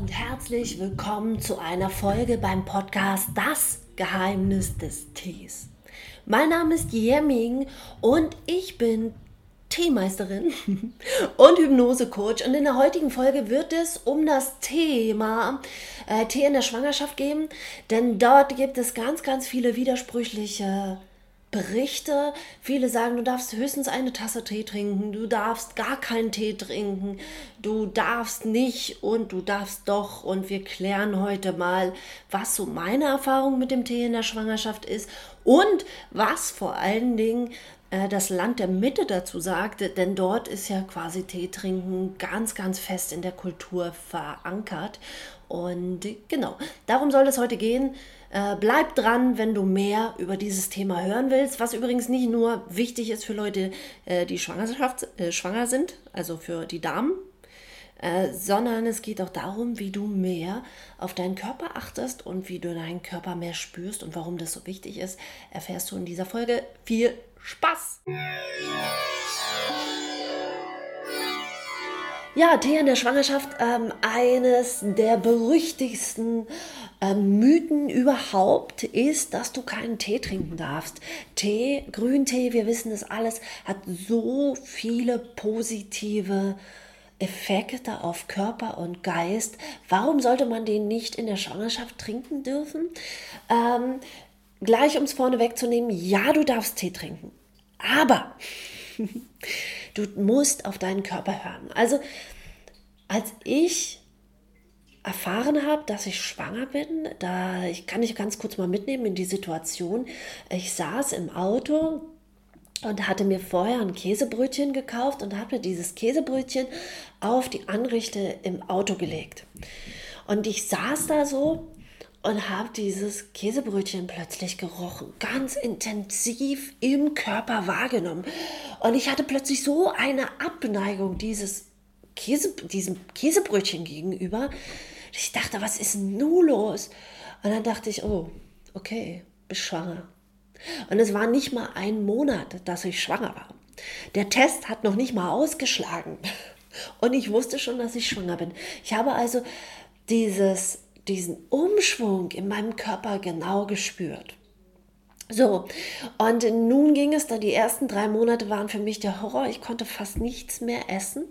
und herzlich willkommen zu einer Folge beim Podcast Das Geheimnis des Tees. Mein Name ist Yeming und ich bin Teemeisterin und Hypnosecoach. Und in der heutigen Folge wird es um das Thema äh, Tee in der Schwangerschaft gehen, denn dort gibt es ganz, ganz viele widersprüchliche Berichte. Viele sagen, du darfst höchstens eine Tasse Tee trinken, du darfst gar keinen Tee trinken, du darfst nicht und du darfst doch. Und wir klären heute mal, was so meine Erfahrung mit dem Tee in der Schwangerschaft ist und was vor allen Dingen äh, das Land der Mitte dazu sagt, denn dort ist ja quasi Tee trinken ganz, ganz fest in der Kultur verankert. Und genau, darum soll es heute gehen. Äh, bleib dran, wenn du mehr über dieses Thema hören willst, was übrigens nicht nur wichtig ist für Leute, äh, die Schwangerschaft, äh, schwanger sind, also für die Damen, äh, sondern es geht auch darum, wie du mehr auf deinen Körper achtest und wie du deinen Körper mehr spürst und warum das so wichtig ist, erfährst du in dieser Folge. Viel Spaß! Ja, Tee in der Schwangerschaft, ähm, eines der berüchtigsten Mythen überhaupt ist, dass du keinen Tee trinken darfst. Tee, Grüntee, wir wissen das alles, hat so viele positive Effekte auf Körper und Geist. Warum sollte man den nicht in der Schwangerschaft trinken dürfen? Ähm, gleich um es vorne wegzunehmen, ja, du darfst Tee trinken. Aber Du musst auf deinen Körper hören. Also, als ich erfahren habe, dass ich schwanger bin, da ich kann ich ganz kurz mal mitnehmen in die Situation. Ich saß im Auto und hatte mir vorher ein Käsebrötchen gekauft und habe mir dieses Käsebrötchen auf die Anrichte im Auto gelegt. Und ich saß da so und habe dieses Käsebrötchen plötzlich gerochen, ganz intensiv im Körper wahrgenommen. Und ich hatte plötzlich so eine Abneigung dieses Käse, diesem Käsebrötchen gegenüber. Ich dachte, was ist nun los? Und dann dachte ich, oh, okay, bist schwanger. Und es war nicht mal ein Monat, dass ich schwanger war. Der Test hat noch nicht mal ausgeschlagen. Und ich wusste schon, dass ich schwanger bin. Ich habe also dieses diesen Umschwung in meinem Körper genau gespürt. So, und nun ging es da, die ersten drei Monate waren für mich der Horror. Ich konnte fast nichts mehr essen.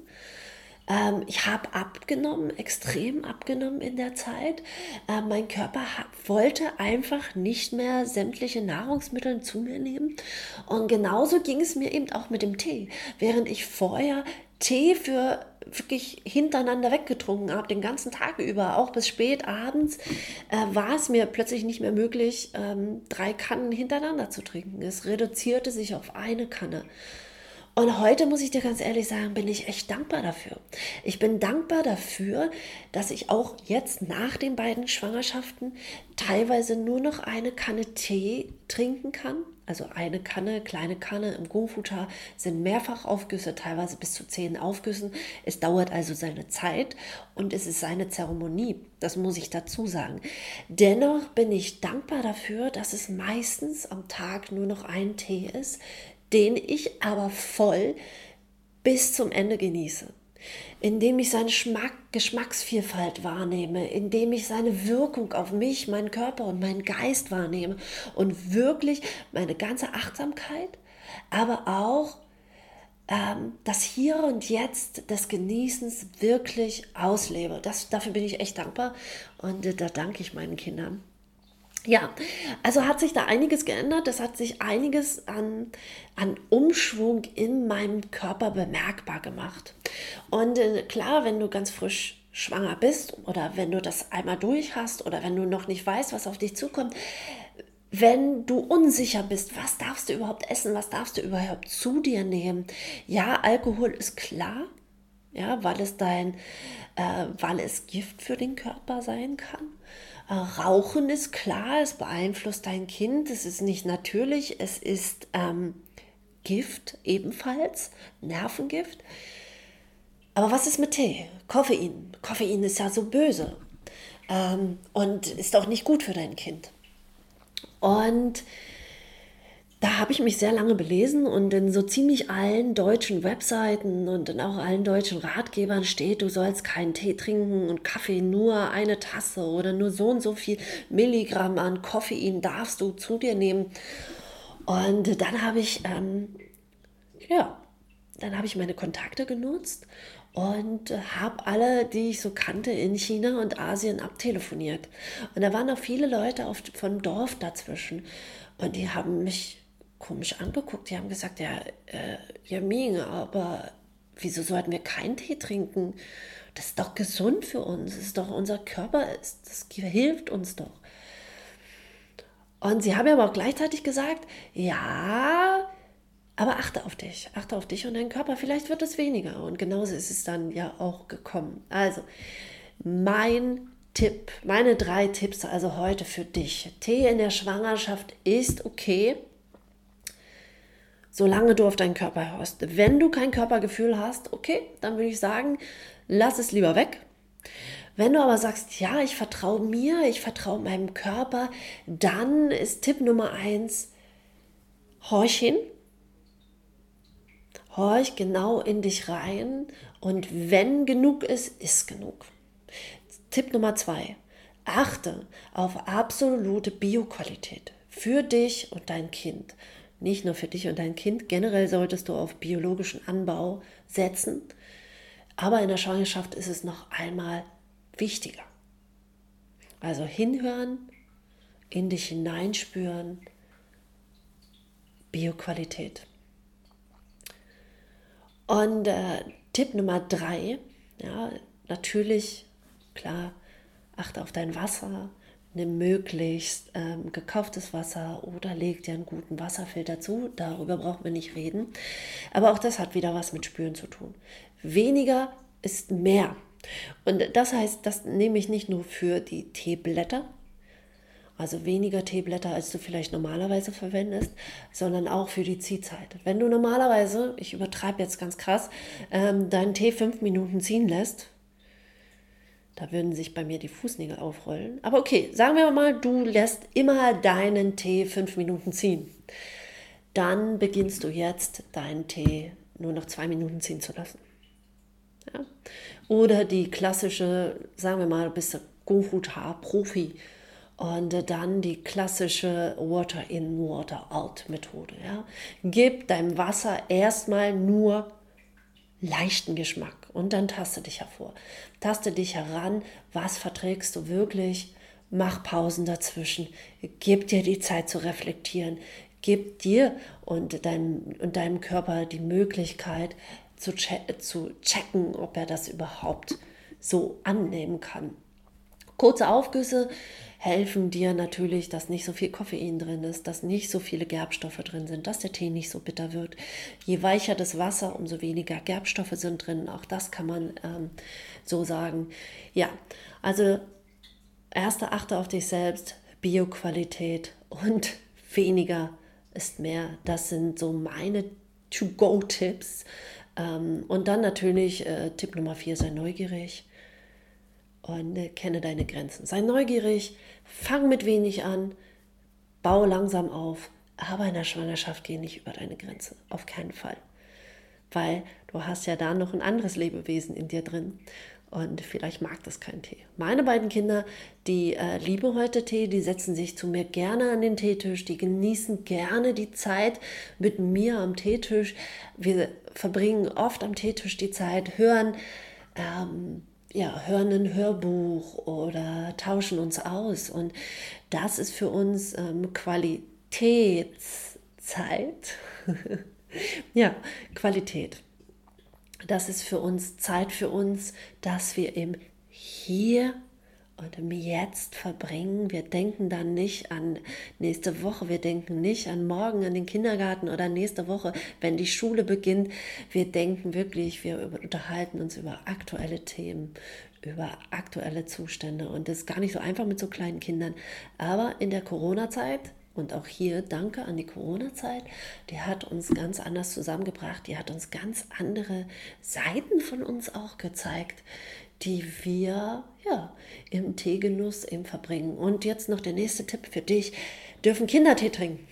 Ähm, ich habe abgenommen, extrem abgenommen in der Zeit. Äh, mein Körper wollte einfach nicht mehr sämtliche Nahrungsmittel zu mir nehmen. Und genauso ging es mir eben auch mit dem Tee. Während ich vorher Tee für wirklich hintereinander weggetrunken habe, den ganzen Tag über, auch bis spät abends, äh, war es mir plötzlich nicht mehr möglich, ähm, drei Kannen hintereinander zu trinken. Es reduzierte sich auf eine Kanne. Und heute muss ich dir ganz ehrlich sagen, bin ich echt dankbar dafür. Ich bin dankbar dafür, dass ich auch jetzt nach den beiden Schwangerschaften teilweise nur noch eine Kanne Tee trinken kann. Also eine Kanne, kleine Kanne im Gofuta sind mehrfach Aufgüsse, teilweise bis zu zehn Aufgüssen. Es dauert also seine Zeit und es ist seine Zeremonie. Das muss ich dazu sagen. Dennoch bin ich dankbar dafür, dass es meistens am Tag nur noch ein Tee ist, den ich aber voll bis zum Ende genieße. Indem ich seine Schmack, Geschmacksvielfalt wahrnehme, indem ich seine Wirkung auf mich, meinen Körper und meinen Geist wahrnehme und wirklich meine ganze Achtsamkeit, aber auch ähm, das Hier und Jetzt des Genießens wirklich auslebe. Das, dafür bin ich echt dankbar und äh, da danke ich meinen Kindern. Ja, also hat sich da einiges geändert. Es hat sich einiges an, an Umschwung in meinem Körper bemerkbar gemacht. Und äh, klar, wenn du ganz frisch schwanger bist oder wenn du das einmal durch hast oder wenn du noch nicht weißt, was auf dich zukommt, wenn du unsicher bist, was darfst du überhaupt essen, was darfst du überhaupt zu dir nehmen. Ja, Alkohol ist klar, ja, weil es dein, äh, weil es Gift für den Körper sein kann. Äh, Rauchen ist klar, es beeinflusst dein Kind, es ist nicht natürlich, es ist ähm, Gift ebenfalls, Nervengift. Aber was ist mit Tee? Koffein. Koffein ist ja so böse ähm, und ist auch nicht gut für dein Kind. Und da habe ich mich sehr lange belesen und in so ziemlich allen deutschen Webseiten und in auch allen deutschen Ratgebern steht, du sollst keinen Tee trinken und Kaffee nur eine Tasse oder nur so und so viel Milligramm an Koffein darfst du zu dir nehmen. Und dann habe ich, ähm, ja, dann habe ich meine Kontakte genutzt und habe alle, die ich so kannte in China und Asien, abtelefoniert. Und da waren auch viele Leute auf, vom Dorf dazwischen. Und die haben mich komisch angeguckt. Die haben gesagt, ja, äh, ja Ming, aber wieso sollten wir keinen Tee trinken? Das ist doch gesund für uns. Das ist doch unser Körper, das hilft uns doch. Und sie haben aber auch gleichzeitig gesagt, ja, aber achte auf dich, achte auf dich und deinen Körper. Vielleicht wird es weniger. Und genauso ist es dann ja auch gekommen. Also, mein Tipp, meine drei Tipps also heute für dich. Tee in der Schwangerschaft ist okay solange du auf deinen Körper hörst. Wenn du kein Körpergefühl hast, okay, dann würde ich sagen, lass es lieber weg. Wenn du aber sagst, ja, ich vertraue mir, ich vertraue meinem Körper, dann ist Tipp Nummer eins, horch hin, horch genau in dich rein und wenn genug ist, ist genug. Tipp Nummer zwei, achte auf absolute Bioqualität für dich und dein Kind nicht nur für dich und dein Kind. Generell solltest du auf biologischen Anbau setzen. Aber in der Schwangerschaft ist es noch einmal wichtiger. Also hinhören, in dich hineinspüren, Bioqualität. Und äh, Tipp Nummer drei, ja, natürlich, klar, achte auf dein Wasser, nimm möglichst ähm, gekauftes Wasser oder leg dir einen guten Wasserfilter zu. Darüber brauchen wir nicht reden. Aber auch das hat wieder was mit Spüren zu tun. Weniger ist mehr. Und das heißt, das nehme ich nicht nur für die Teeblätter, also weniger Teeblätter, als du vielleicht normalerweise verwendest, sondern auch für die Ziehzeit. Wenn du normalerweise, ich übertreibe jetzt ganz krass, ähm, deinen Tee fünf Minuten ziehen lässt, da würden sich bei mir die Fußnägel aufrollen. Aber okay, sagen wir mal, du lässt immer deinen Tee fünf Minuten ziehen. Dann beginnst du jetzt deinen Tee nur noch zwei Minuten ziehen zu lassen. Ja? Oder die klassische, sagen wir mal, du bist Gohu-Profi und dann die klassische Water in, Water out Methode. Ja? Gib deinem Wasser erstmal nur leichten Geschmack. Und dann taste dich hervor. Taste dich heran, was verträgst du wirklich, mach Pausen dazwischen, gib dir die Zeit zu reflektieren, gib dir und, dein, und deinem Körper die Möglichkeit zu, che zu checken, ob er das überhaupt so annehmen kann. Kurze Aufgüsse helfen dir natürlich, dass nicht so viel Koffein drin ist, dass nicht so viele Gerbstoffe drin sind, dass der Tee nicht so bitter wird. Je weicher das Wasser, umso weniger Gerbstoffe sind drin. Auch das kann man ähm, so sagen. Ja, also erste achte auf dich selbst, Bioqualität und weniger ist mehr. Das sind so meine To-Go-Tipps. Ähm, und dann natürlich äh, Tipp Nummer vier, sei neugierig und äh, kenne deine Grenzen. Sei neugierig, fang mit wenig an, baue langsam auf, aber in der Schwangerschaft geh nicht über deine Grenze. Auf keinen Fall. Weil du hast ja da noch ein anderes Lebewesen in dir drin. Und vielleicht mag das kein Tee. Meine beiden Kinder, die äh, lieben heute Tee, die setzen sich zu mir gerne an den Teetisch, die genießen gerne die Zeit mit mir am Teetisch. Wir verbringen oft am Teetisch die Zeit, hören ähm, ja, hören ein Hörbuch oder tauschen uns aus. Und das ist für uns ähm, Qualitätszeit. ja, Qualität. Das ist für uns Zeit für uns, dass wir im Hier und im Jetzt verbringen. Wir denken dann nicht an nächste Woche, wir denken nicht an morgen, an den Kindergarten oder nächste Woche, wenn die Schule beginnt. Wir denken wirklich, wir unterhalten uns über aktuelle Themen, über aktuelle Zustände. Und das ist gar nicht so einfach mit so kleinen Kindern. Aber in der Corona-Zeit und auch hier danke an die Corona-Zeit, die hat uns ganz anders zusammengebracht, die hat uns ganz andere Seiten von uns auch gezeigt, die wir ja, im Teegenuss eben verbringen. Und jetzt noch der nächste Tipp für dich. Dürfen Kinder Tee trinken?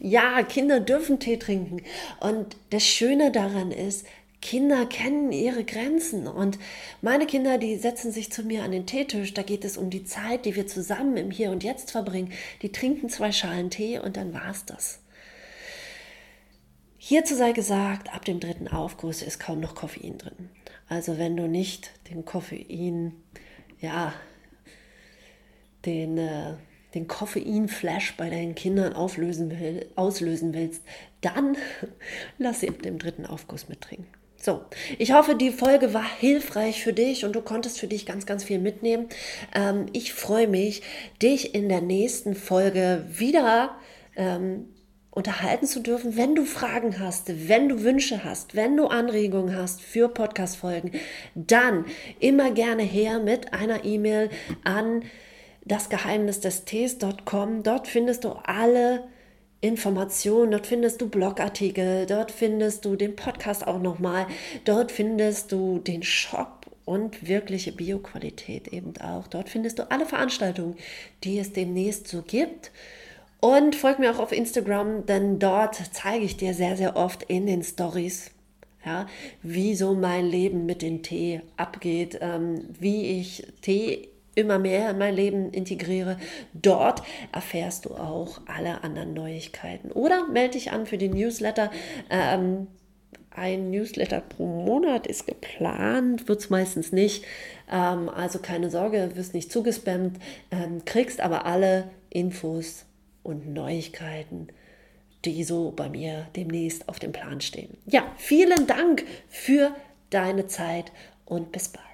Ja, Kinder dürfen Tee trinken. Und das Schöne daran ist, Kinder kennen ihre Grenzen und meine Kinder, die setzen sich zu mir an den Teetisch. Da geht es um die Zeit, die wir zusammen im Hier und Jetzt verbringen. Die trinken zwei Schalen Tee und dann war's das. Hierzu sei gesagt, ab dem dritten Aufguss ist kaum noch Koffein drin. Also wenn du nicht den Koffein, ja, den, äh, den Koffeinflash bei deinen Kindern auflösen will, auslösen willst, dann lass sie ab dem dritten Aufguss mittrinken. So, ich hoffe, die Folge war hilfreich für dich und du konntest für dich ganz, ganz viel mitnehmen. Ähm, ich freue mich, dich in der nächsten Folge wieder ähm, unterhalten zu dürfen. Wenn du Fragen hast, wenn du Wünsche hast, wenn du Anregungen hast für Podcast-Folgen, dann immer gerne her mit einer E-Mail an das Geheimnis des Tees.com. Dort findest du alle Informationen, dort findest du Blogartikel, dort findest du den Podcast auch nochmal, dort findest du den Shop und wirkliche Bioqualität eben auch. Dort findest du alle Veranstaltungen, die es demnächst so gibt. Und folg mir auch auf Instagram, denn dort zeige ich dir sehr, sehr oft in den Stories, ja, wie so mein Leben mit dem Tee abgeht, ähm, wie ich Tee immer mehr in mein Leben integriere. Dort erfährst du auch alle anderen Neuigkeiten. Oder melde dich an für den Newsletter. Ähm, ein Newsletter pro Monat ist geplant, wird es meistens nicht. Ähm, also keine Sorge, wirst nicht zugespammt, ähm, kriegst aber alle Infos und Neuigkeiten, die so bei mir demnächst auf dem Plan stehen. Ja, vielen Dank für deine Zeit und bis bald.